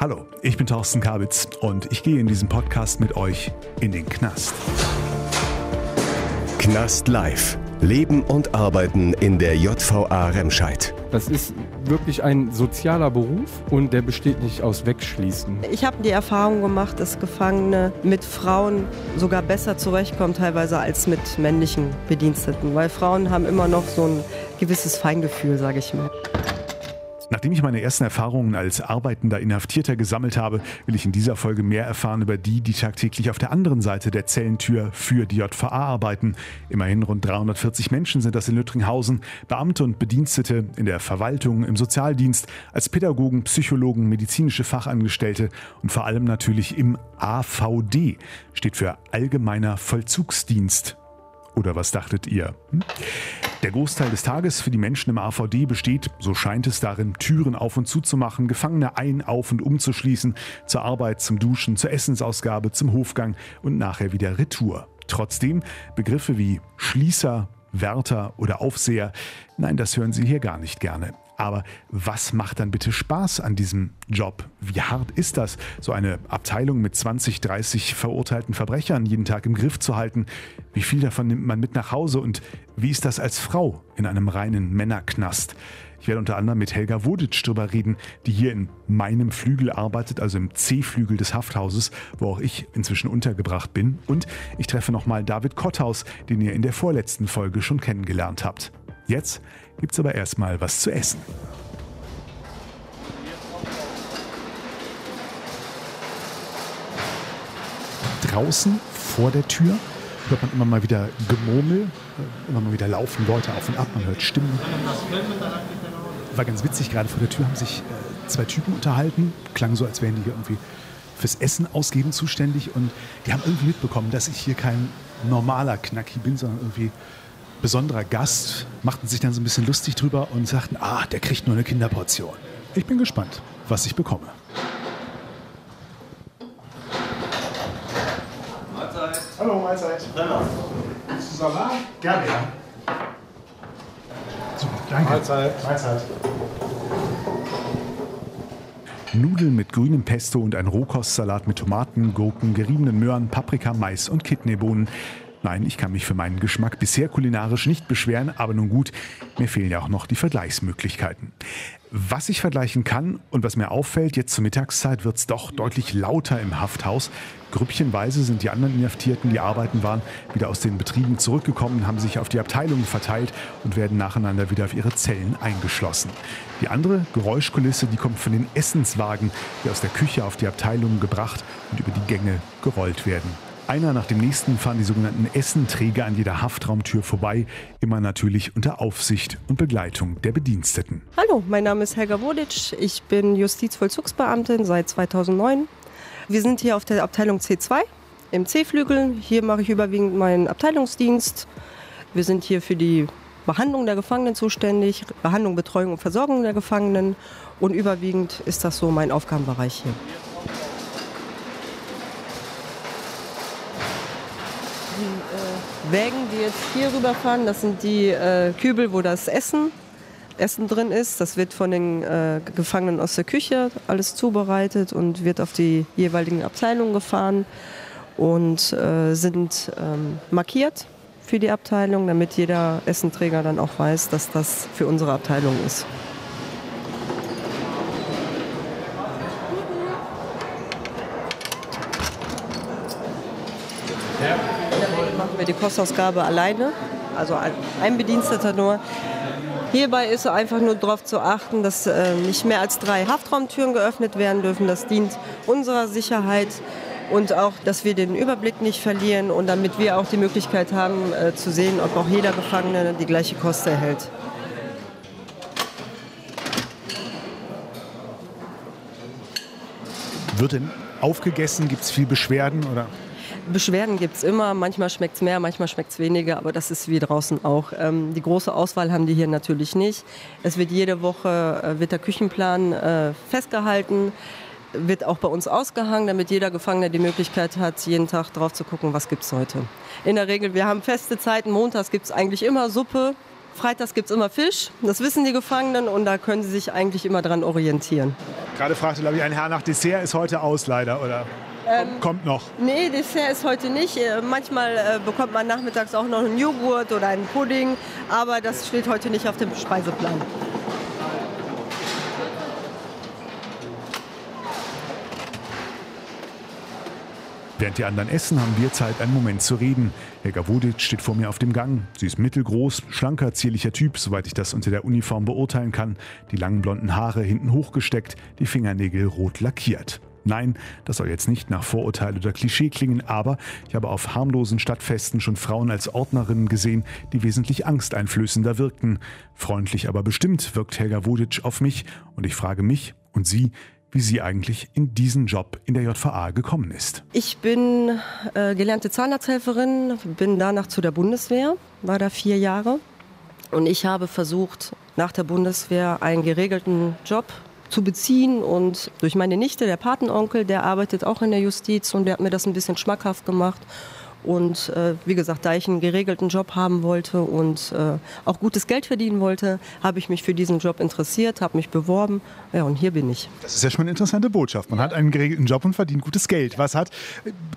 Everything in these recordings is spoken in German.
Hallo, ich bin Thorsten Kabitz und ich gehe in diesem Podcast mit euch in den Knast. Knast Live. Leben und Arbeiten in der JVA Remscheid. Das ist wirklich ein sozialer Beruf und der besteht nicht aus Wegschließen. Ich habe die Erfahrung gemacht, dass Gefangene mit Frauen sogar besser zurechtkommen teilweise als mit männlichen Bediensteten, weil Frauen haben immer noch so ein gewisses Feingefühl, sage ich mal. Nachdem ich meine ersten Erfahrungen als arbeitender Inhaftierter gesammelt habe, will ich in dieser Folge mehr erfahren über die, die tagtäglich auf der anderen Seite der Zellentür für die JVA arbeiten. Immerhin rund 340 Menschen sind das in Lüttringhausen, Beamte und Bedienstete in der Verwaltung, im Sozialdienst, als Pädagogen, Psychologen, medizinische Fachangestellte und vor allem natürlich im AVD, steht für Allgemeiner Vollzugsdienst. Oder was dachtet ihr? Hm? Der Großteil des Tages für die Menschen im AVD besteht, so scheint es darin, Türen auf und zu zu machen, Gefangene ein, auf und umzuschließen, zur Arbeit, zum Duschen, zur Essensausgabe, zum Hofgang und nachher wieder Retour. Trotzdem Begriffe wie Schließer, Wärter oder Aufseher, nein, das hören Sie hier gar nicht gerne. Aber was macht dann bitte Spaß an diesem Job? Wie hart ist das, so eine Abteilung mit 20, 30 verurteilten Verbrechern jeden Tag im Griff zu halten? Wie viel davon nimmt man mit nach Hause und wie ist das als Frau in einem reinen Männerknast? Ich werde unter anderem mit Helga Woditsch darüber reden, die hier in meinem Flügel arbeitet, also im C-Flügel des Hafthauses, wo auch ich inzwischen untergebracht bin. Und ich treffe nochmal David Kotthaus, den ihr in der vorletzten Folge schon kennengelernt habt. Jetzt gibt's aber erstmal was zu essen. Draußen vor der Tür hört man immer mal wieder Gemurmel, immer mal wieder laufen Leute auf und ab, man hört Stimmen. War ganz witzig, gerade vor der Tür haben sich äh, zwei Typen unterhalten, klang so, als wären die irgendwie fürs Essen ausgeben zuständig und die haben irgendwie mitbekommen, dass ich hier kein normaler Knacki bin, sondern irgendwie besonderer Gast, machten sich dann so ein bisschen lustig drüber und sagten, ah, der kriegt nur eine Kinderportion. Ich bin gespannt, was ich bekomme. Mahlzeit. Hallo, Mahlzeit. Hallo. Salat? Gerne, ja. Super, danke. Mahlzeit. Mahlzeit. Nudeln mit grünem Pesto und ein Rohkostsalat mit Tomaten, Gurken, geriebenen Möhren, Paprika, Mais und Kidneybohnen. Nein, ich kann mich für meinen Geschmack bisher kulinarisch nicht beschweren, aber nun gut, mir fehlen ja auch noch die Vergleichsmöglichkeiten. Was ich vergleichen kann und was mir auffällt, jetzt zur Mittagszeit wird es doch deutlich lauter im Hafthaus. Grüppchenweise sind die anderen Inhaftierten, die arbeiten waren, wieder aus den Betrieben zurückgekommen, haben sich auf die Abteilungen verteilt und werden nacheinander wieder auf ihre Zellen eingeschlossen. Die andere Geräuschkulisse, die kommt von den Essenswagen, die aus der Küche auf die Abteilungen gebracht und über die Gänge gerollt werden. Einer nach dem nächsten fahren die sogenannten Essenträger an jeder Haftraumtür vorbei, immer natürlich unter Aufsicht und Begleitung der Bediensteten. Hallo, mein Name ist Helga Woditsch. Ich bin Justizvollzugsbeamtin seit 2009. Wir sind hier auf der Abteilung C2 im C-Flügel. Hier mache ich überwiegend meinen Abteilungsdienst. Wir sind hier für die Behandlung der Gefangenen zuständig, Behandlung, Betreuung und Versorgung der Gefangenen. Und überwiegend ist das so mein Aufgabenbereich hier. Wägen, die jetzt hier rüberfahren, das sind die äh, Kübel, wo das Essen, Essen drin ist. Das wird von den äh, Gefangenen aus der Küche alles zubereitet und wird auf die jeweiligen Abteilungen gefahren und äh, sind ähm, markiert für die Abteilung, damit jeder Essenträger dann auch weiß, dass das für unsere Abteilung ist. In der Regel machen wir die Kostausgabe alleine, also ein- Bediensteter nur. Hierbei ist einfach nur darauf zu achten, dass äh, nicht mehr als drei Haftraumtüren geöffnet werden dürfen. Das dient unserer Sicherheit und auch, dass wir den Überblick nicht verlieren und damit wir auch die Möglichkeit haben äh, zu sehen, ob auch jeder Gefangene die gleiche Kost erhält. Wird denn aufgegessen? Gibt es viel Beschwerden? Oder? Beschwerden gibt es immer, manchmal schmeckt es mehr, manchmal schmeckt es weniger, aber das ist wie draußen auch. Ähm, die große Auswahl haben die hier natürlich nicht. Es wird jede Woche äh, wird der Küchenplan äh, festgehalten, wird auch bei uns ausgehangen, damit jeder Gefangene die Möglichkeit hat, jeden Tag drauf zu gucken, was gibt es heute. In der Regel, wir haben feste Zeiten, montags gibt es eigentlich immer Suppe, Freitags gibt es immer Fisch, das wissen die Gefangenen und da können sie sich eigentlich immer dran orientieren. Gerade fragte, glaube ich, ein Herr nach Dessert, ist heute aus leider, oder? Ähm, kommt noch. Nee, Dessert ist heute nicht. Äh, manchmal äh, bekommt man nachmittags auch noch einen Joghurt oder einen Pudding, aber das steht heute nicht auf dem Speiseplan. Während die anderen essen, haben wir Zeit, einen Moment zu reden. Helga Wodic steht vor mir auf dem Gang. Sie ist mittelgroß, schlanker, zierlicher Typ, soweit ich das unter der Uniform beurteilen kann. Die langen blonden Haare hinten hochgesteckt, die Fingernägel rot lackiert. Nein, das soll jetzt nicht nach Vorurteil oder Klischee klingen, aber ich habe auf harmlosen Stadtfesten schon Frauen als Ordnerinnen gesehen, die wesentlich angsteinflößender wirkten. Freundlich aber bestimmt wirkt Helga Wodic auf mich und ich frage mich und sie, wie sie eigentlich in diesen Job in der JVA gekommen ist. Ich bin äh, gelernte Zahnarzthelferin, bin danach zu der Bundeswehr, war da vier Jahre. Und ich habe versucht, nach der Bundeswehr einen geregelten Job zu beziehen. Und durch meine Nichte, der Patenonkel, der arbeitet auch in der Justiz und der hat mir das ein bisschen schmackhaft gemacht. Und äh, wie gesagt, da ich einen geregelten Job haben wollte und äh, auch gutes Geld verdienen wollte, habe ich mich für diesen Job interessiert, habe mich beworben. Ja, und hier bin ich. Das ist ja schon eine interessante Botschaft. Man hat einen geregelten Job und verdient gutes Geld. Was hat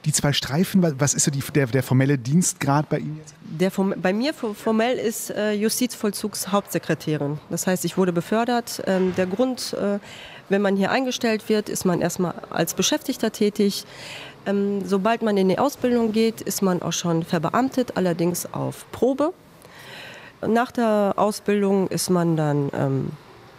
die zwei Streifen, was ist so die, der, der formelle Dienstgrad bei Ihnen jetzt? Der, bei mir formell ist äh, Justizvollzugshauptsekretärin. Das heißt, ich wurde befördert. Ähm, der Grund, äh, wenn man hier eingestellt wird, ist man erstmal als Beschäftigter tätig. Ähm, sobald man in die Ausbildung geht, ist man auch schon verbeamtet, allerdings auf Probe. Nach der Ausbildung ist man dann ähm,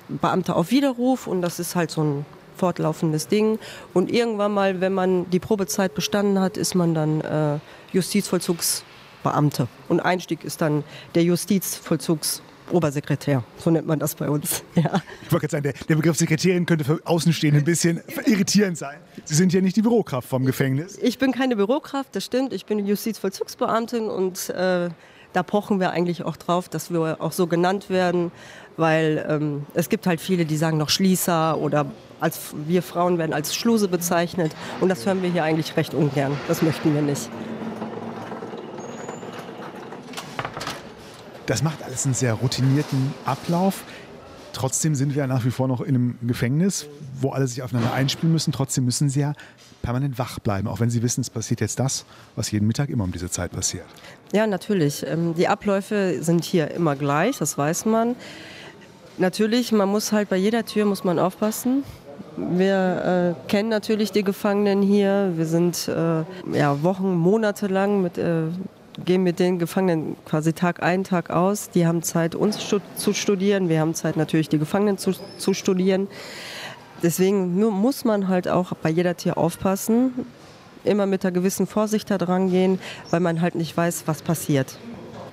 Beamter auf Widerruf und das ist halt so ein fortlaufendes Ding. Und irgendwann mal, wenn man die Probezeit bestanden hat, ist man dann äh, Justizvollzugsbeamte. Und Einstieg ist dann der Justizvollzugsbeamte. Obersekretär, so nennt man das bei uns. Ja. Ich wollte gerade sagen, der, der, Begriff Sekretärin könnte für Außenstehende ein bisschen irritierend sein. Sie sind ja nicht die Bürokraft vom Gefängnis. Ich bin keine Bürokraft, das stimmt. Ich bin Justizvollzugsbeamtin und äh, da pochen wir eigentlich auch drauf, dass wir auch so genannt werden, weil ähm, es gibt halt viele, die sagen noch Schließer oder als wir Frauen werden als Schluse bezeichnet und das hören wir hier eigentlich recht ungern. Das möchten wir nicht. Das macht alles einen sehr routinierten Ablauf. Trotzdem sind wir ja nach wie vor noch in einem Gefängnis, wo alle sich aufeinander einspielen müssen. Trotzdem müssen sie ja permanent wach bleiben, auch wenn sie wissen, es passiert jetzt das, was jeden Mittag immer um diese Zeit passiert. Ja, natürlich. Ähm, die Abläufe sind hier immer gleich, das weiß man. Natürlich, man muss halt bei jeder Tür muss man aufpassen. Wir äh, kennen natürlich die Gefangenen hier. Wir sind äh, ja, Wochen, Monate lang mit äh, gehen mit den Gefangenen quasi Tag ein, Tag aus. Die haben Zeit, uns stu zu studieren. Wir haben Zeit, natürlich die Gefangenen zu, zu studieren. Deswegen muss man halt auch bei jeder Tier aufpassen, immer mit einer gewissen Vorsicht da dran gehen, weil man halt nicht weiß, was passiert.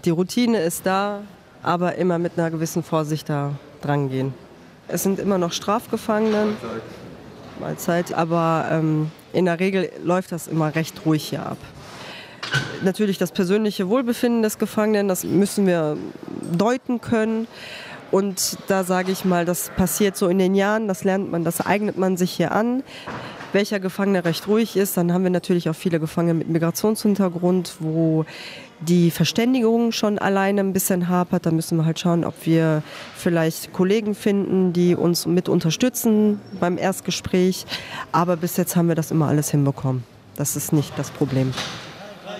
Die Routine ist da, aber immer mit einer gewissen Vorsicht da dran gehen. Es sind immer noch Strafgefangene, Mahlzeit, aber ähm, in der Regel läuft das immer recht ruhig hier ab natürlich das persönliche Wohlbefinden des Gefangenen, das müssen wir deuten können. Und da sage ich mal, das passiert so in den Jahren, das lernt man, das eignet man sich hier an. Welcher Gefangene recht ruhig ist, dann haben wir natürlich auch viele Gefangene mit Migrationshintergrund, wo die Verständigung schon alleine ein bisschen hapert. Da müssen wir halt schauen, ob wir vielleicht Kollegen finden, die uns mit unterstützen beim Erstgespräch. Aber bis jetzt haben wir das immer alles hinbekommen. Das ist nicht das Problem.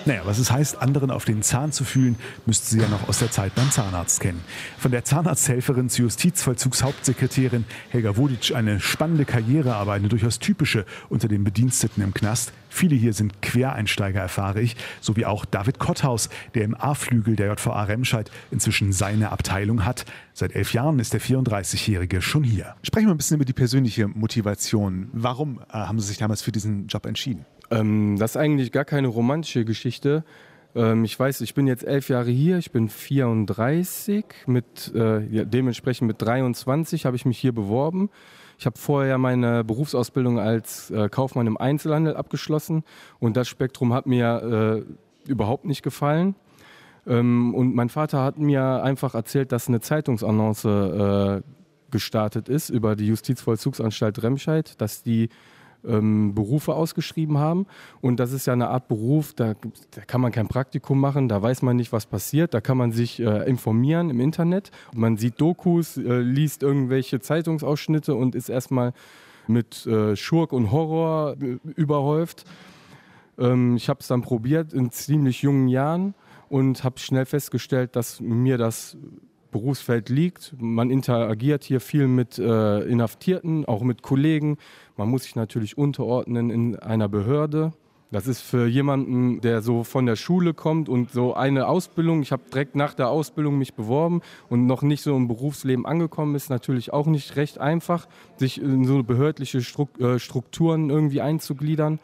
Naja, was es heißt, anderen auf den Zahn zu fühlen, müsste sie ja noch aus der Zeit beim Zahnarzt kennen. Von der Zahnarzthelferin zur Justizvollzugshauptsekretärin Helga Wodic eine spannende Karriere, aber eine durchaus typische unter den Bediensteten im Knast. Viele hier sind Quereinsteiger, erfahre ich, so wie auch David Kotthaus, der im A-Flügel der JVA Remscheid inzwischen seine Abteilung hat. Seit elf Jahren ist der 34-Jährige schon hier. Sprechen wir ein bisschen über die persönliche Motivation. Warum äh, haben Sie sich damals für diesen Job entschieden? Ähm, das ist eigentlich gar keine romantische Geschichte. Ähm, ich weiß, ich bin jetzt elf Jahre hier, ich bin 34, mit, äh, ja, dementsprechend mit 23 habe ich mich hier beworben. Ich habe vorher meine Berufsausbildung als äh, Kaufmann im Einzelhandel abgeschlossen und das Spektrum hat mir äh, überhaupt nicht gefallen. Ähm, und mein Vater hat mir einfach erzählt, dass eine Zeitungsannonce äh, gestartet ist über die Justizvollzugsanstalt Remscheid, dass die ähm, Berufe ausgeschrieben haben. Und das ist ja eine Art Beruf, da, da, kann man kein Praktikum machen, da weiß man nicht, was passiert, da kann man sich äh, informieren im Internet. Man sieht Dokus, äh, liest irgendwelche Zeitungsausschnitte und ist erstmal mit äh, Schurk und Horror äh, überhäuft. Ähm, ich habe es dann probiert in ziemlich jungen Jahren und habe schnell festgestellt, dass mir das Berufsfeld liegt. Man interagiert hier viel mit äh, Inhaftierten, auch mit Kollegen. Man muss sich natürlich unterordnen in einer Behörde. Das ist für jemanden, der so von der Schule kommt und so eine Ausbildung, ich habe direkt nach der Ausbildung mich beworben und noch nicht so im Berufsleben angekommen ist, natürlich auch nicht recht einfach, sich in so behördliche äh, Strukturen irgendwie einzugliedern.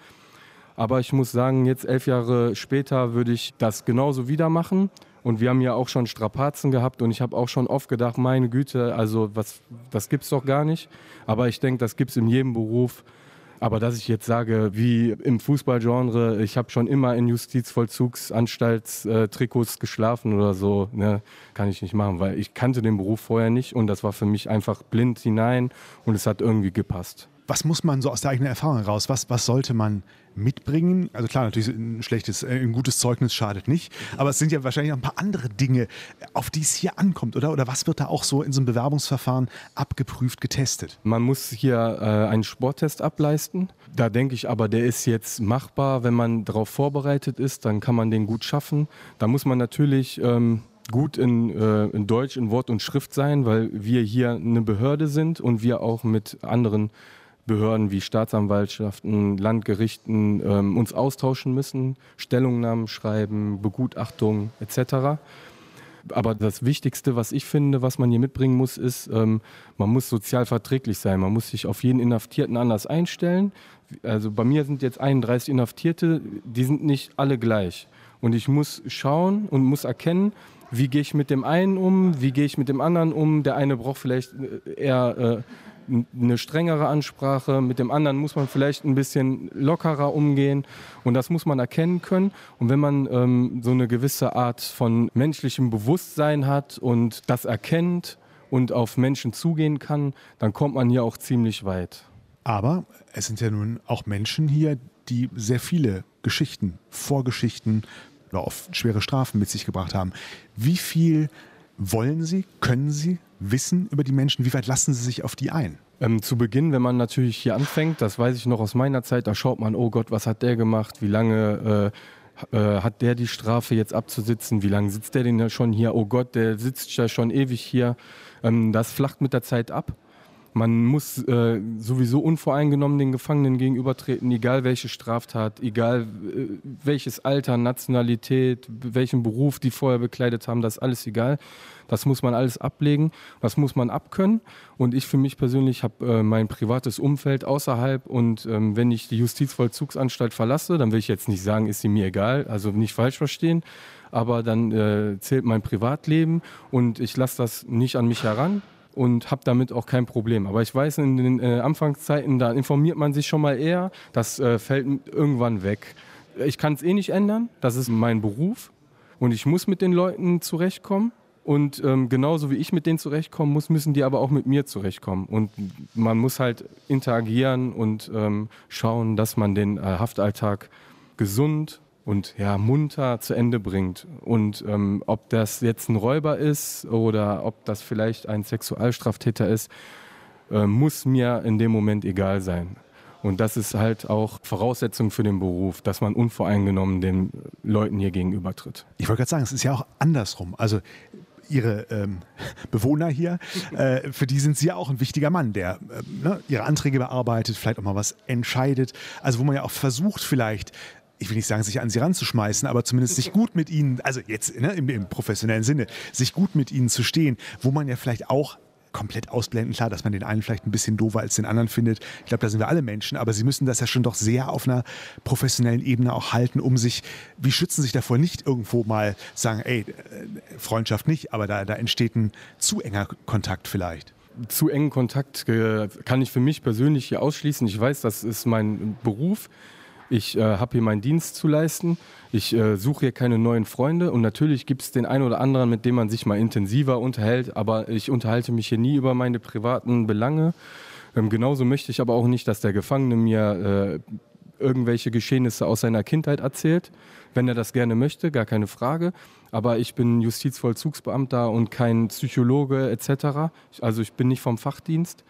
Aber ich muss sagen, jetzt elf Jahre später würde ich das genauso wieder machen. Und wir haben ja auch schon Strapazen gehabt und ich habe auch schon oft gedacht, meine Güte, also was, das es doch gar nicht. Aber ich denke, das gibt es in jedem Beruf. Aber dass ich jetzt sage, wie im Fußballgenre, ich habe schon immer in Justizvollzugsanstaltstrikots geschlafen oder so, ne, kann ich nicht machen, weil ich kannte den Beruf vorher nicht und das war für mich einfach blind hinein und es hat irgendwie gepasst. Was muss man so aus der eigenen Erfahrung heraus, was, was sollte man mitbringen? Also klar, natürlich ein schlechtes, äh, ein gutes Zeugnis schadet nicht, aber es sind ja wahrscheinlich auch ein paar andere Dinge, auf die es hier ankommt, oder? Oder was wird da auch so in so einem Bewerbungsverfahren abgeprüft, getestet? Man muss hier äh, einen Sporttest ableisten. Da denke ich aber, der ist jetzt machbar, wenn man darauf vorbereitet ist, dann kann man den gut schaffen. Da muss man natürlich ähm, gut in, äh, in Deutsch, in Wort und Schrift sein, weil wir hier eine Behörde sind und wir auch mit anderen Behörden wie Staatsanwaltschaften, Landgerichten ähm, uns austauschen müssen, Stellungnahmen schreiben, Begutachtungen etc. Aber das Wichtigste, was ich finde, was man hier mitbringen muss, ist, ähm, man muss sozial verträglich sein. Man muss sich auf jeden Inhaftierten anders einstellen. Also bei mir sind jetzt 31 Inhaftierte, die sind nicht alle gleich. Und ich muss schauen und muss erkennen, wie gehe ich mit dem einen um, wie gehe ich mit dem anderen um. Der eine braucht vielleicht äh, eher äh, eine strengere Ansprache, mit dem anderen muss man vielleicht ein bisschen lockerer umgehen und das muss man erkennen können. Und wenn man ähm, so eine gewisse Art von menschlichem Bewusstsein hat und das erkennt und auf Menschen zugehen kann, dann kommt man hier auch ziemlich weit. Aber es sind ja nun auch Menschen hier, die sehr viele Geschichten, Vorgeschichten oder oft schwere Strafen mit sich gebracht haben. Wie viel wollen Sie, können Sie wissen über die Menschen? Wie weit lassen Sie sich auf die ein? Ähm, zu Beginn, wenn man natürlich hier anfängt, das weiß ich noch aus meiner Zeit, da schaut man, oh Gott, was hat der gemacht? Wie lange äh, äh, hat der die Strafe jetzt abzusitzen? Wie lange sitzt der denn schon hier? Oh Gott, der sitzt ja schon ewig hier. Ähm, das flacht mit der Zeit ab. Man muss äh, sowieso unvoreingenommen den Gefangenen gegenübertreten, egal welche Straftat, egal äh, welches Alter, Nationalität, welchen Beruf die vorher bekleidet haben, das ist alles egal. Das muss man alles ablegen, das muss man abkönnen. Und ich für mich persönlich habe äh, mein privates Umfeld außerhalb und ähm, wenn ich die Justizvollzugsanstalt verlasse, dann will ich jetzt nicht sagen, ist sie mir egal, also nicht falsch verstehen, aber dann äh, zählt mein Privatleben und ich lasse das nicht an mich heran und habe damit auch kein Problem. Aber ich weiß, in den äh, Anfangszeiten, da informiert man sich schon mal eher, das äh, fällt irgendwann weg. Ich kann es eh nicht ändern, das ist mein Beruf und ich muss mit den Leuten zurechtkommen. Und ähm, genauso wie ich mit denen zurechtkommen muss, müssen die aber auch mit mir zurechtkommen. Und man muss halt interagieren und ähm, schauen, dass man den äh, Haftalltag gesund und ja, munter zu Ende bringt. Und ähm, ob das jetzt ein Räuber ist oder ob das vielleicht ein Sexualstraftäter ist, äh, muss mir in dem Moment egal sein. Und das ist halt auch Voraussetzung für den Beruf, dass man unvoreingenommen den Leuten hier gegenübertritt. Ich wollte gerade sagen, es ist ja auch andersrum. Also Ihre ähm, Bewohner hier, äh, für die sind Sie ja auch ein wichtiger Mann, der äh, ne, Ihre Anträge bearbeitet, vielleicht auch mal was entscheidet. Also wo man ja auch versucht, vielleicht ich will nicht sagen, sich an sie ranzuschmeißen, aber zumindest sich gut mit ihnen, also jetzt ne, im, im, professionellen Sinne, sich gut mit ihnen zu stehen, wo man ja vielleicht auch komplett ausblenden, klar, dass man den einen vielleicht ein bisschen doofer als den anderen findet. Ich glaube, da sind wir alle Menschen, aber sie müssen das ja schon doch sehr auf einer professionellen Ebene auch halten, um sich, wie schützen sich davor nicht irgendwo mal sagen, ey, äh, Freundschaft nicht, aber da, da entsteht ein zu enger Kontakt vielleicht zu engen Kontakt kann ich für mich persönlich hier ausschließen. Ich weiß, das ist mein Beruf. Ich äh, habe hier meinen Dienst zu leisten. Ich äh, suche hier keine neuen Freunde und natürlich gibt es den einen oder anderen, mit dem man sich mal intensiver unterhält, aber ich unterhalte mich hier nie über meine privaten Belange. Ähm, genauso möchte ich aber auch nicht, dass der Gefangene mir äh, irgendwelche Geschehnisse aus seiner Kindheit erzählt. Wenn er das gerne möchte, gar keine Frage. Aber ich bin Justizvollzugsbeamter und kein Psychologe etc. Also ich bin nicht vom Fachdienst.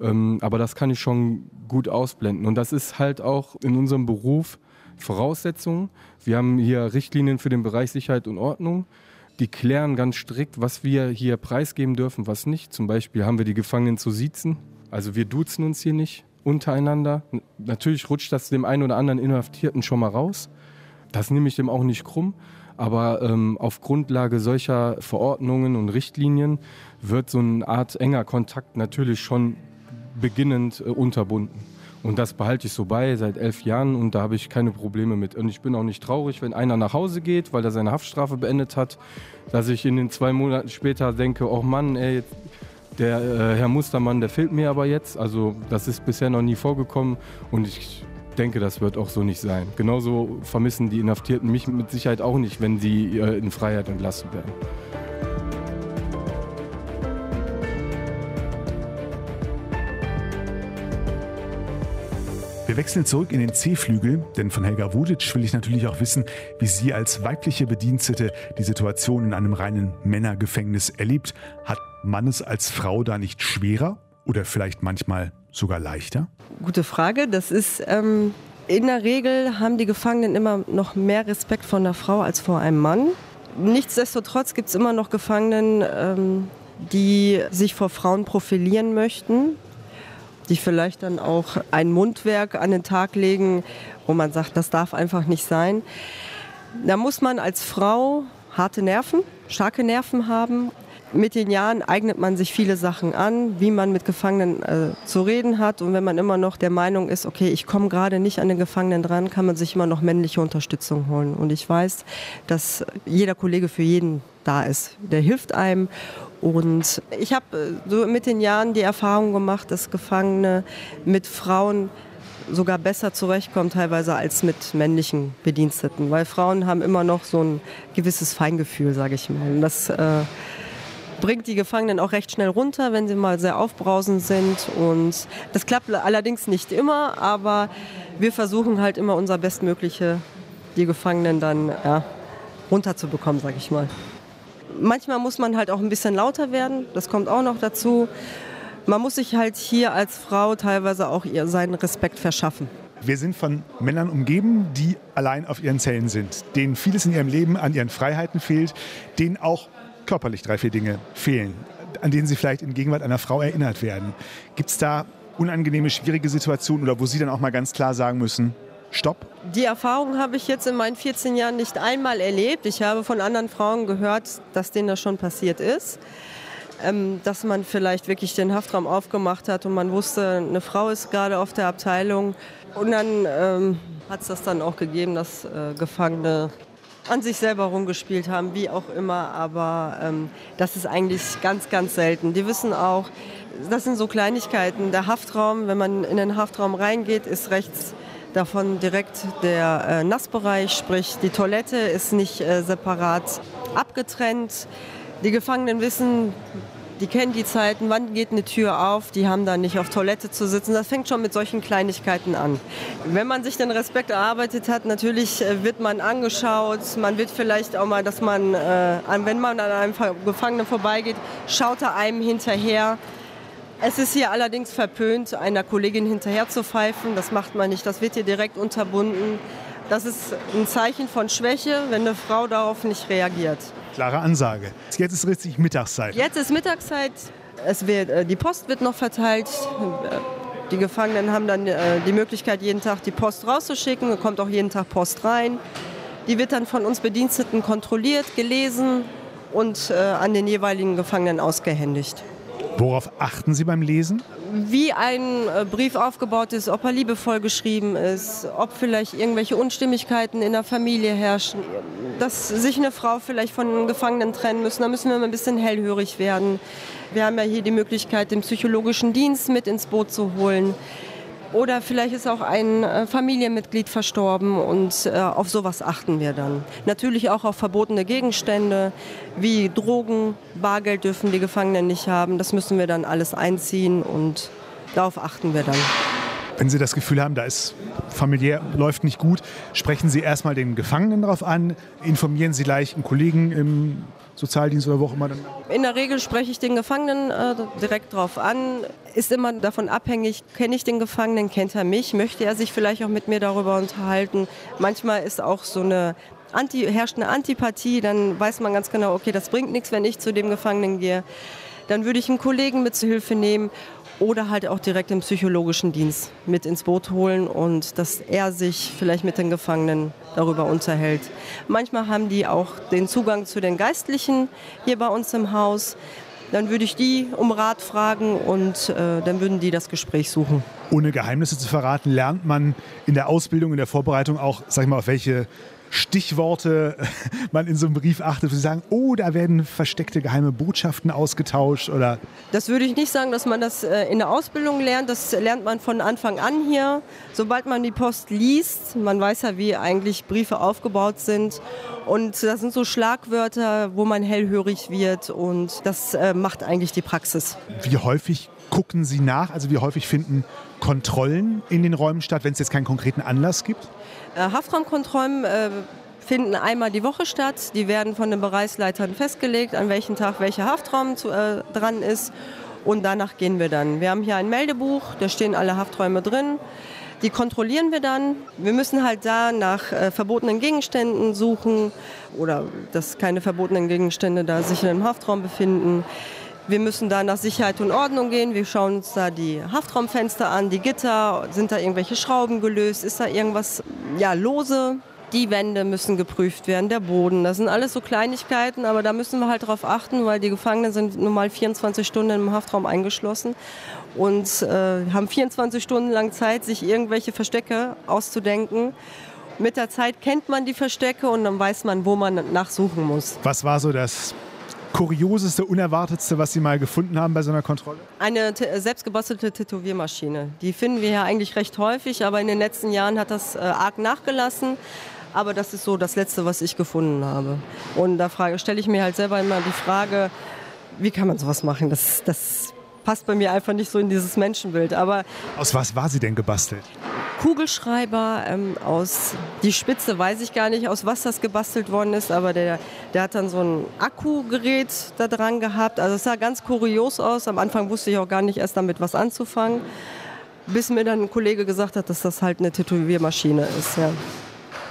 Ähm, aber das kann ich schon gut ausblenden. Und das ist halt auch in unserem Beruf Voraussetzung. Wir haben hier Richtlinien für den Bereich Sicherheit und Ordnung. Die klären ganz strikt, was wir hier preisgeben dürfen, was nicht. Zum Beispiel haben wir die Gefangenen zu siezen. Also wir duzen uns hier nicht untereinander. Natürlich rutscht das dem einen oder anderen Inhaftierten schon mal raus. Das nehme ich dem auch nicht krumm. Aber ähm, auf Grundlage solcher Verordnungen und Richtlinien wird so eine Art enger Kontakt natürlich schon beginnend äh, unterbunden. Und das behalte ich so bei seit elf Jahren und da habe ich keine Probleme mit. Und ich bin auch nicht traurig, wenn einer nach Hause geht, weil er seine Haftstrafe beendet hat, dass ich in den zwei Monaten später denke, oh Mann, ey, der äh, Herr Mustermann, der fehlt mir aber jetzt. Also das ist bisher noch nie vorgekommen und ich denke, das wird auch so nicht sein. Genauso vermissen die Inhaftierten mich mit Sicherheit auch nicht, wenn sie äh, in Freiheit entlassen werden. Wir wechseln zurück in den C-Flügel, denn von Helga Wuditsch will ich natürlich auch wissen, wie sie als weibliche Bedienstete die Situation in einem reinen Männergefängnis erlebt. Hat man es als Frau da nicht schwerer oder vielleicht manchmal sogar leichter? Gute Frage. Das ist ähm, in der Regel haben die Gefangenen immer noch mehr Respekt vor einer Frau als vor einem Mann. Nichtsdestotrotz gibt es immer noch Gefangenen, ähm, die sich vor Frauen profilieren möchten die vielleicht dann auch ein Mundwerk an den Tag legen, wo man sagt, das darf einfach nicht sein. Da muss man als Frau harte Nerven, starke Nerven haben. Mit den Jahren eignet man sich viele Sachen an, wie man mit Gefangenen äh, zu reden hat. Und wenn man immer noch der Meinung ist, okay, ich komme gerade nicht an den Gefangenen dran, kann man sich immer noch männliche Unterstützung holen. Und ich weiß, dass jeder Kollege für jeden da ist. Der hilft einem und ich habe äh, so mit den Jahren die Erfahrung gemacht, dass Gefangene mit Frauen sogar besser zurechtkommen teilweise als mit männlichen Bediensteten, weil Frauen haben immer noch so ein gewisses Feingefühl, sage ich mal. Und das äh, bringt die Gefangenen auch recht schnell runter, wenn sie mal sehr aufbrausend sind. Und das klappt allerdings nicht immer, aber wir versuchen halt immer unser Bestmögliche, die Gefangenen dann ja, runterzubekommen, sage ich mal manchmal muss man halt auch ein bisschen lauter werden, das kommt auch noch dazu. Man muss sich halt hier als Frau teilweise auch seinen Respekt verschaffen. Wir sind von Männern umgeben, die allein auf ihren Zellen sind, denen vieles in ihrem Leben an ihren Freiheiten fehlt, denen auch körperlich drei, vier Dinge fehlen, an denen sie vielleicht in Gegenwart einer Frau erinnert werden. Gibt es da unangenehme, schwierige Situationen oder wo Sie dann auch mal ganz klar sagen müssen, Stopp? Die Erfahrung habe ich jetzt in meinen 14 Jahren nicht einmal erlebt. Ich habe von anderen Frauen gehört, dass denen das schon passiert ist. Ähm, dass man vielleicht wirklich den Haftraum aufgemacht hat und man wusste, eine Frau ist gerade auf der Abteilung. Und dann ähm, hat es das dann auch gegeben, dass äh, Gefangene an sich selber rumgespielt haben, wie auch immer. Aber ähm, das ist eigentlich ganz, ganz selten. Die wissen auch, das sind so Kleinigkeiten. Der Haftraum, wenn man in den Haftraum reingeht, ist rechts davon direkt der äh, Nassbereich, sprich die Toilette ist nicht äh, separat abgetrennt. Die Gefangenen wissen, die kennen die Zeiten, wann geht eine Tür auf, die haben da nicht auf Toilette zu sitzen. Das fängt schon mit solchen Kleinigkeiten an. Wenn man sich den Respekt erarbeitet hat, natürlich äh, wird man angeschaut, man wird vielleicht auch mal, dass man, wenn man an einem Gefangenen vorbeigeht, schaut er einem hinterher, es ist hier allerdings verpönt, einer Kollegin hinterher zu pfeifen. Das macht man nicht. Das wird hier direkt unterbunden. Das ist ein Zeichen von Schwäche, wenn eine Frau darauf nicht reagiert. Klare Ansage. Jetzt ist richtig Mittagszeit. Jetzt ist Mittagszeit. Es wird, äh, die Post wird noch verteilt. Die Gefangenen haben dann äh, die Möglichkeit, jeden Tag die Post rauszuschicken. Es kommt auch jeden Tag Post rein. Die wird dann von uns Bediensteten kontrolliert, gelesen und äh, an den jeweiligen Gefangenen ausgehändigt. Worauf achten Sie beim Lesen? Wie ein äh, Brief aufgebaut ist, ob er liebevoll geschrieben ist, ob vielleicht irgendwelche Unstimmigkeiten in der Familie herrschen, dass sich eine Frau vielleicht von einem Gefangenen trennen müssen. Da müssen wir mal ein bisschen hellhörig werden. Wir haben ja hier die Möglichkeit, den psychologischen Dienst mit ins Boot zu holen. Oder vielleicht ist auch ein äh, Familienmitglied verstorben und äh, auf sowas achten wir dann. Natürlich auch auf verbotene Gegenstände wie Drogen, Bargeld dürfen die Gefangenen nicht haben. Das müssen wir dann alles einziehen und Darauf achten wir dann. Wenn Sie das Gefühl haben, da ist familiär läuft nicht gut, sprechen Sie erstmal den Gefangenen darauf an, informieren Sie gleich einen Kollegen im Sozialdienst oder wo auch immer. Dann In der Regel spreche ich den Gefangenen äh, direkt darauf an. Ist immer davon abhängig, kenne ich den Gefangenen, kennt er mich, möchte er sich vielleicht auch mit mir darüber unterhalten. Manchmal ist auch so eine Anti, herrscht eine Antipathie, dann weiß man ganz genau, okay, das bringt nichts, wenn ich zu dem Gefangenen gehe. Dann würde ich einen Kollegen mit zur Hilfe nehmen oder halt auch direkt den psychologischen Dienst mit ins Boot holen und dass er sich vielleicht mit den Gefangenen darüber unterhält. Manchmal haben die auch den Zugang zu den Geistlichen hier bei uns im Haus. Dann würde ich die um Rat fragen und äh, dann würden die das Gespräch suchen. ohne Geheimnisse zu verraten, lernt man in der Ausbildung, in der Vorbereitung auch, sag ich mal, auf welche Stichworte man in so einem Brief achtet, wo Sie sagen, oh, da werden versteckte geheime Botschaften ausgetauscht oder Das würde ich nicht sagen, dass man das äh, in der Ausbildung lernt. Das lernt man von Anfang an hier. Sobald man die Post liest, man weiß ja, wie eigentlich Briefe aufgebaut sind. Und das sind so Schlagwörter, wo man hellhörig wird. Und das äh, macht eigentlich die Praxis. wie häufig gucken Sie nach? Also wie häufig finden Kontrollen in den Räumen statt, wenn es jetzt keinen konkreten Anlass gibt? Äh, Haftraumkontrollen äh, finden einmal die Woche statt. Die werden von den Bereichsleitern festgelegt, an welchem Tag welcher Haftraum zu, äh, dran ist. Und danach gehen wir dann. Wir haben hier ein Meldebuch, da stehen alle Hafträume drin. Die kontrollieren wir dann. Wir müssen halt da nach äh, verbotenen Gegenständen suchen oder dass keine verbotenen Gegenstände da sich in einem Haftraum befinden. Wir müssen da nach Sicherheit und Ordnung gehen. Wir schauen uns da die Haftraumfenster an, die Gitter. Sind da irgendwelche Schrauben gelöst? Ist da irgendwas ja, lose? Die Wände müssen geprüft werden, der Boden. Das sind alles so Kleinigkeiten, aber da müssen wir halt drauf achten, weil die Gefangenen sind normal 24 Stunden im Haftraum eingeschlossen und äh, haben 24 Stunden lang Zeit, sich irgendwelche Verstecke auszudenken. Mit der Zeit kennt man die Verstecke und dann weiß man, wo man nachsuchen muss. Was war so das kurioseste, unerwartetste, was Sie mal gefunden haben bei so einer Kontrolle? Eine t- selbstgebastelte Tätowiermaschine. Die finden wir ja eigentlich recht häufig, aber in den letzten Jahren hat das äh, arg nachgelassen. Aber das ist so das Letzte, was ich gefunden habe. Und da frage- stelle ich mir halt selber immer die Frage, wie kann man sowas machen? Das, das passt bei mir einfach nicht so in dieses Menschenbild. Aber Aus was war sie denn gebastelt? Kugelschreiber ähm, aus, die Spitze weiß ich gar nicht, aus was das gebastelt worden ist, aber der, der hat dann so ein Akkugerät da dran gehabt. Also es sah ganz kurios aus. Am Anfang wusste ich auch gar nicht erst damit was anzufangen, bis mir dann ein Kollege gesagt hat, dass das halt eine Tätowiermaschine ist. Ja.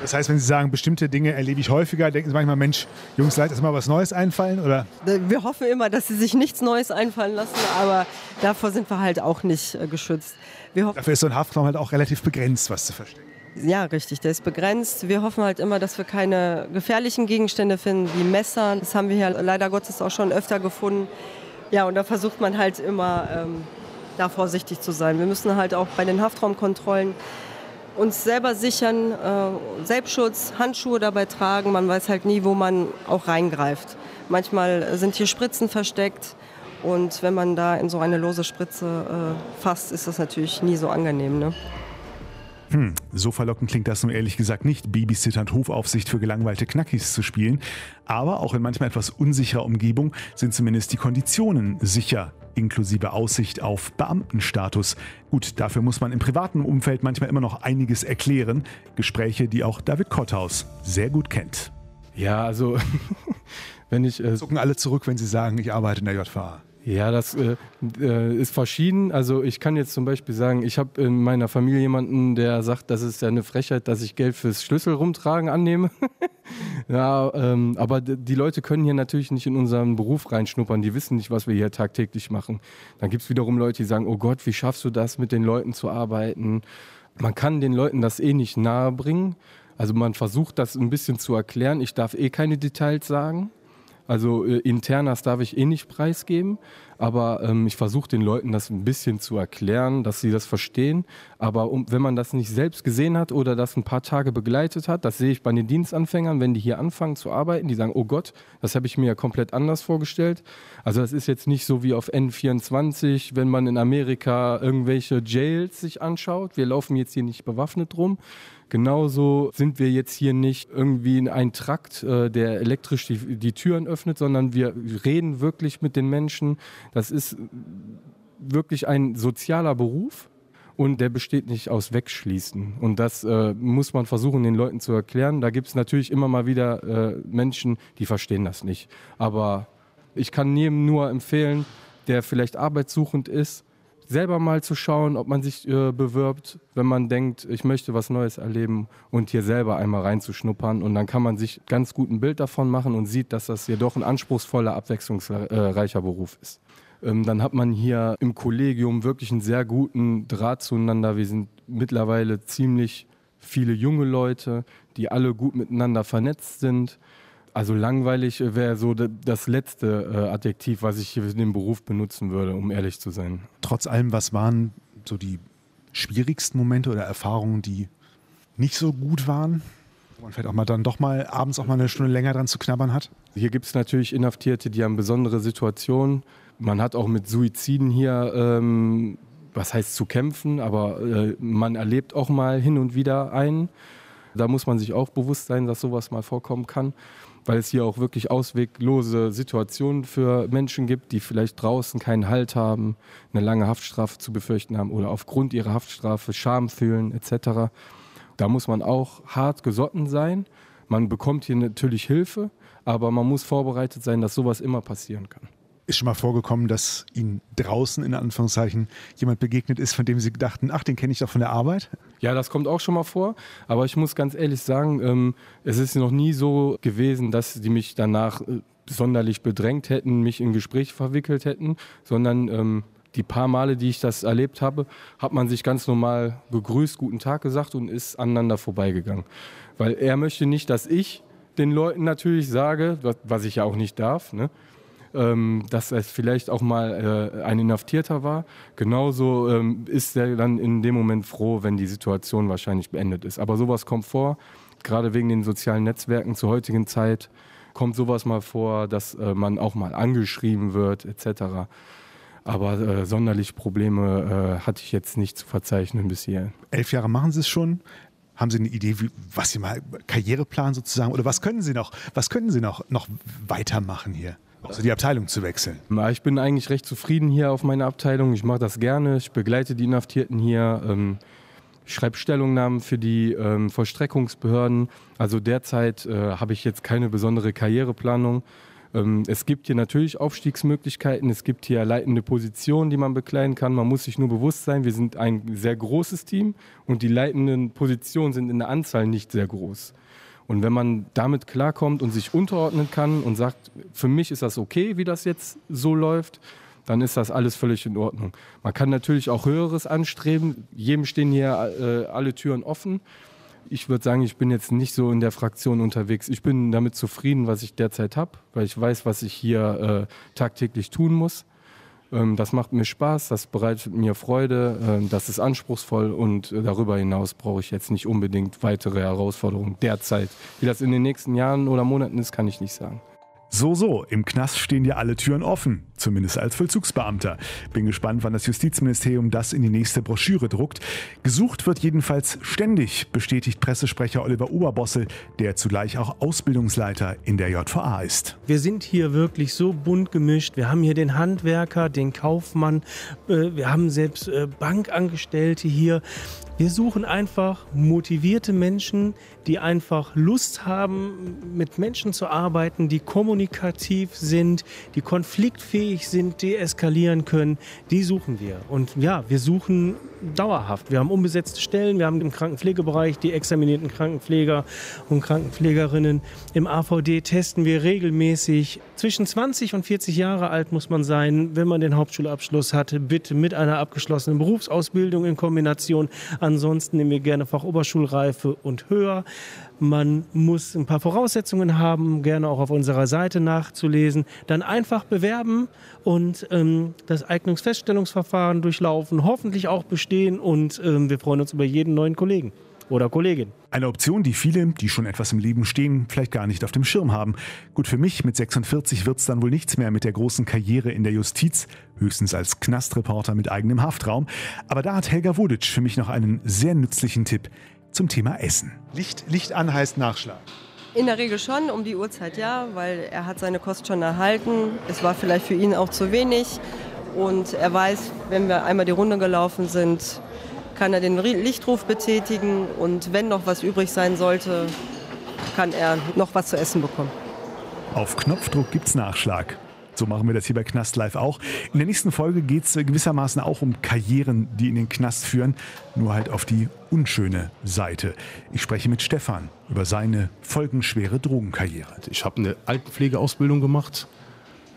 Das heißt, wenn Sie sagen, bestimmte Dinge erlebe ich häufiger, denken Sie manchmal, Mensch, Jungs, ist mal was Neues einfallen? Oder Wir hoffen immer, dass sie sich nichts Neues einfallen lassen, aber davor sind wir halt auch nicht äh, geschützt. Wir dafür ist so ein Haftraum halt auch relativ begrenzt, was zu verstecken. Ja, richtig, der ist begrenzt. Wir hoffen halt immer, dass wir keine gefährlichen Gegenstände finden, wie Messer. Das haben wir ja leider Gottes auch schon öfter gefunden. Ja, und da versucht man halt immer, ähm, da vorsichtig zu sein. Wir müssen halt auch bei den Haftraumkontrollen uns selber sichern, äh, Selbstschutz, Handschuhe dabei tragen. Man weiß halt nie, wo man auch reingreift. Manchmal sind hier Spritzen versteckt. Und wenn man da in so eine lose Spritze äh, fasst, ist das natürlich nie so angenehm. Ne? So verlockend klingt das nun ehrlich gesagt nicht, Babysitter und Hofaufsicht für gelangweilte Knackis zu spielen. Aber auch in manchmal etwas unsicherer Umgebung sind zumindest die Konditionen sicher, inklusive Aussicht auf Beamtenstatus. Gut, dafür muss man im privaten Umfeld manchmal immer noch einiges erklären. Gespräche, die auch David Kotthaus sehr gut kennt. Ja, also wenn ich äh, Zucken alle zurück, wenn sie sagen, ich arbeite in der JVA. Ja, das äh, äh, ist verschieden. Also ich kann jetzt zum Beispiel sagen, ich habe in meiner Familie jemanden, der sagt, das ist ja eine Frechheit, dass ich Geld fürs Schlüssel rumtragen annehme. ja, ähm, aber die Leute können hier natürlich nicht in unseren Beruf reinschnuppern. Die wissen nicht, was wir hier tagtäglich machen. Dann gibt es wiederum Leute, die sagen, oh Gott, wie schaffst du das, mit den Leuten zu arbeiten? Man kann den Leuten das eh nicht nahe bringen. Also man versucht das ein bisschen zu erklären. Ich darf eh keine Details sagen. Also äh, internas darf ich eh nicht preisgeben, aber ähm, ich versuche den Leuten das ein bisschen zu erklären, dass sie das verstehen. Aber um, wenn man das nicht selbst gesehen hat oder das ein paar Tage begleitet hat, das sehe ich bei den Dienstanfängern, wenn die hier anfangen zu arbeiten, die sagen, oh Gott, das habe ich mir ja komplett anders vorgestellt. Also das ist jetzt nicht so wie auf N24, wenn man in Amerika irgendwelche Jails sich anschaut. Wir laufen jetzt hier nicht bewaffnet rum. Genauso sind wir jetzt hier nicht irgendwie in ein Trakt, äh, der elektrisch die, die Türen öffnet, sondern wir reden wirklich mit den Menschen. Das ist wirklich ein sozialer Beruf und der besteht nicht aus Wegschließen. Und das äh, muss man versuchen, den Leuten zu erklären. Da gibt es natürlich immer mal wieder äh, Menschen, die verstehen das nicht. Aber ich kann jedem nur empfehlen, der vielleicht arbeitssuchend ist, selber mal zu schauen, ob man sich äh, bewirbt, wenn man denkt, ich möchte was Neues erleben und hier selber einmal reinzuschnuppern. Und dann kann man sich ganz gut ein Bild davon machen und sieht, dass das hier doch ein anspruchsvoller, abwechslungsreicher Beruf ist. Ähm, dann hat man hier im Kollegium wirklich einen sehr guten Draht zueinander. Wir sind mittlerweile ziemlich viele junge Leute, die alle gut miteinander vernetzt sind. Also langweilig wäre so das letzte äh, Adjektiv, was ich für den Beruf benutzen würde, um ehrlich zu sein. Trotz allem, was waren so die schwierigsten Momente oder Erfahrungen, die nicht so gut waren? Wo man vielleicht auch mal dann doch mal abends auch mal eine Stunde länger dran zu knabbern hat? Hier gibt es natürlich Inhaftierte, die haben besondere Situationen. Man hat auch mit Suiziden hier, ähm, was heißt zu kämpfen, aber äh, man erlebt auch mal hin und wieder einen. Da muss man sich auch bewusst sein, dass sowas mal vorkommen kann weil es hier auch wirklich ausweglose Situationen für Menschen gibt, die vielleicht draußen keinen Halt haben, eine lange Haftstrafe zu befürchten haben oder aufgrund ihrer Haftstrafe Scham fühlen etc. Da muss man auch hart gesotten sein. Man bekommt hier natürlich Hilfe, aber man muss vorbereitet sein, dass sowas immer passieren kann. Ist schon mal vorgekommen, dass Ihnen draußen in Anführungszeichen jemand begegnet ist, von dem Sie dachten, ach, den kenne ich doch von der Arbeit? Ja, das kommt auch schon mal vor. Aber ich muss ganz ehrlich sagen, ähm, es ist noch nie so gewesen, dass die mich danach äh, sonderlich bedrängt hätten, mich in Gespräche verwickelt hätten, sondern ähm, die paar Male, die ich das erlebt habe, hat man sich ganz normal begrüßt, guten Tag gesagt und ist aneinander vorbeigegangen. Weil er möchte nicht, dass ich den Leuten natürlich sage, was ich ja auch nicht darf, ne? Ähm, dass es vielleicht auch mal äh, ein Inhaftierter war. Genauso ähm, ist er dann in dem Moment froh, wenn die Situation wahrscheinlich beendet ist. Aber sowas kommt vor, gerade wegen den sozialen Netzwerken zur heutigen Zeit kommt sowas mal vor, dass äh, man auch mal angeschrieben wird etc. Aber äh, sonderlich Probleme äh, hatte ich jetzt nicht zu verzeichnen bis hier. Elf Jahre machen Sie es schon. Haben Sie eine Idee, wie, was Sie mal Karriereplan sozusagen oder was können Sie noch, was können Sie noch, noch weitermachen hier? Also die Abteilung zu wechseln? Ich bin eigentlich recht zufrieden hier auf meiner Abteilung. Ich mache das gerne. Ich begleite die Inhaftierten hier. Ähm, schreibe Stellungnahmen für die ähm, Vollstreckungsbehörden. Also derzeit äh, habe ich jetzt keine besondere Karriereplanung. Ähm, es gibt hier natürlich Aufstiegsmöglichkeiten. Es gibt hier leitende Positionen, die man bekleiden kann. Man muss sich nur bewusst sein, wir sind ein sehr großes Team und die leitenden Positionen sind in der Anzahl nicht sehr groß. Und wenn man damit klarkommt und sich unterordnen kann und sagt, für mich ist das okay, wie das jetzt so läuft, dann ist das alles völlig in Ordnung. Man kann natürlich auch Höheres anstreben. Jedem stehen hier äh, alle Türen offen. Ich würde sagen, ich bin jetzt nicht so in der Fraktion unterwegs. Ich bin damit zufrieden, was ich derzeit habe, weil ich weiß, was ich hier äh, tagtäglich tun muss. Ähm, das macht mir Spaß, das bereitet mir Freude, ähm, das ist anspruchsvoll und äh, darüber hinaus brauche ich jetzt nicht unbedingt weitere Herausforderungen derzeit. Wie das in den nächsten Jahren oder Monaten ist, kann ich nicht sagen. So, so, im Knast stehen ja alle Türen offen, zumindest als Vollzugsbeamter. Bin gespannt, wann das Justizministerium das in die nächste Broschüre druckt. Gesucht wird jedenfalls ständig, bestätigt Pressesprecher Oliver Oberbossel, der zugleich auch Ausbildungsleiter in der JVA ist. Wir sind hier wirklich so bunt gemischt. Wir haben hier den Handwerker, den Kaufmann, äh, wir haben selbst äh, Bankangestellte hier. Wir suchen einfach motivierte Menschen, die einfach Lust haben, mit Menschen zu arbeiten, die kommunikativ sind, die konfliktfähig sind, deeskalieren können. Die suchen wir. Und ja, wir suchen dauerhaft. Wir haben unbesetzte Stellen, wir haben im Krankenpflegebereich die examinierten Krankenpfleger und Krankenpflegerinnen. Im AVD testen wir regelmäßig. Zwischen 20 und 40 Jahre alt muss man sein, wenn man den Hauptschulabschluss hatte, bitte mit einer abgeschlossenen Berufsausbildung in Kombination Ansonsten nehmen wir gerne Fachoberschulreife und höher. Man muss ein paar Voraussetzungen haben, gerne auch auf unserer Seite nachzulesen. Dann einfach bewerben und ähm, das Eignungsfeststellungsverfahren durchlaufen, hoffentlich auch bestehen und ähm, wir freuen uns über jeden neuen Kollegen oder Kollegin. Eine Option, die viele, die schon etwas im Leben stehen, vielleicht gar nicht auf dem Schirm haben. Gut, für mich mit 46 wird es dann wohl nichts mehr mit der großen Karriere in der Justiz, höchstens als Knastreporter mit eigenem Haftraum. Aber da hat Helga Woditsch für mich noch einen sehr nützlichen Tipp zum Thema Essen. Licht, Licht an heißt Nachschlag. In der Regel schon, um die Uhrzeit ja, weil er hat seine Kost schon erhalten. Es war vielleicht für ihn auch zu wenig. und er weiß, wenn wir einmal die Runde gelaufen sind, kann er den Lichtruf betätigen und wenn noch was übrig sein sollte, kann er noch was zu essen bekommen. Auf Knopfdruck gibt's Nachschlag. So machen wir das hier bei Knast Live auch. In der nächsten Folge geht es gewissermaßen auch um Karrieren, die in den Knast führen, nur halt auf die unschöne Seite. Ich spreche mit Stefan über seine folgenschwere Drogenkarriere. Ich habe eine Altenpflegeausbildung gemacht.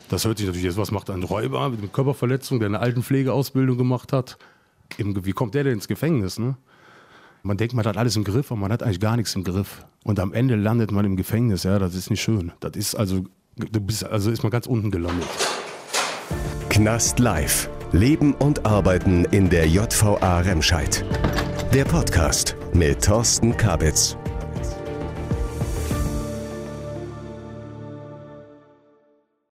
Das hört sich natürlich jetzt, was macht ein Räuber mit einer Körperverletzung, der eine Altenpflegeausbildung gemacht hat? Wie kommt der denn ins Gefängnis? Ne? Man denkt, man hat alles im Griff, aber man hat eigentlich gar nichts im Griff. Und am Ende landet man im Gefängnis. Ja, das ist nicht schön. Das ist also, du bist, also ist man ganz unten gelandet. Knast Live. Leben und Arbeiten in der JVA Remscheid. Der Podcast mit Thorsten Kabitz.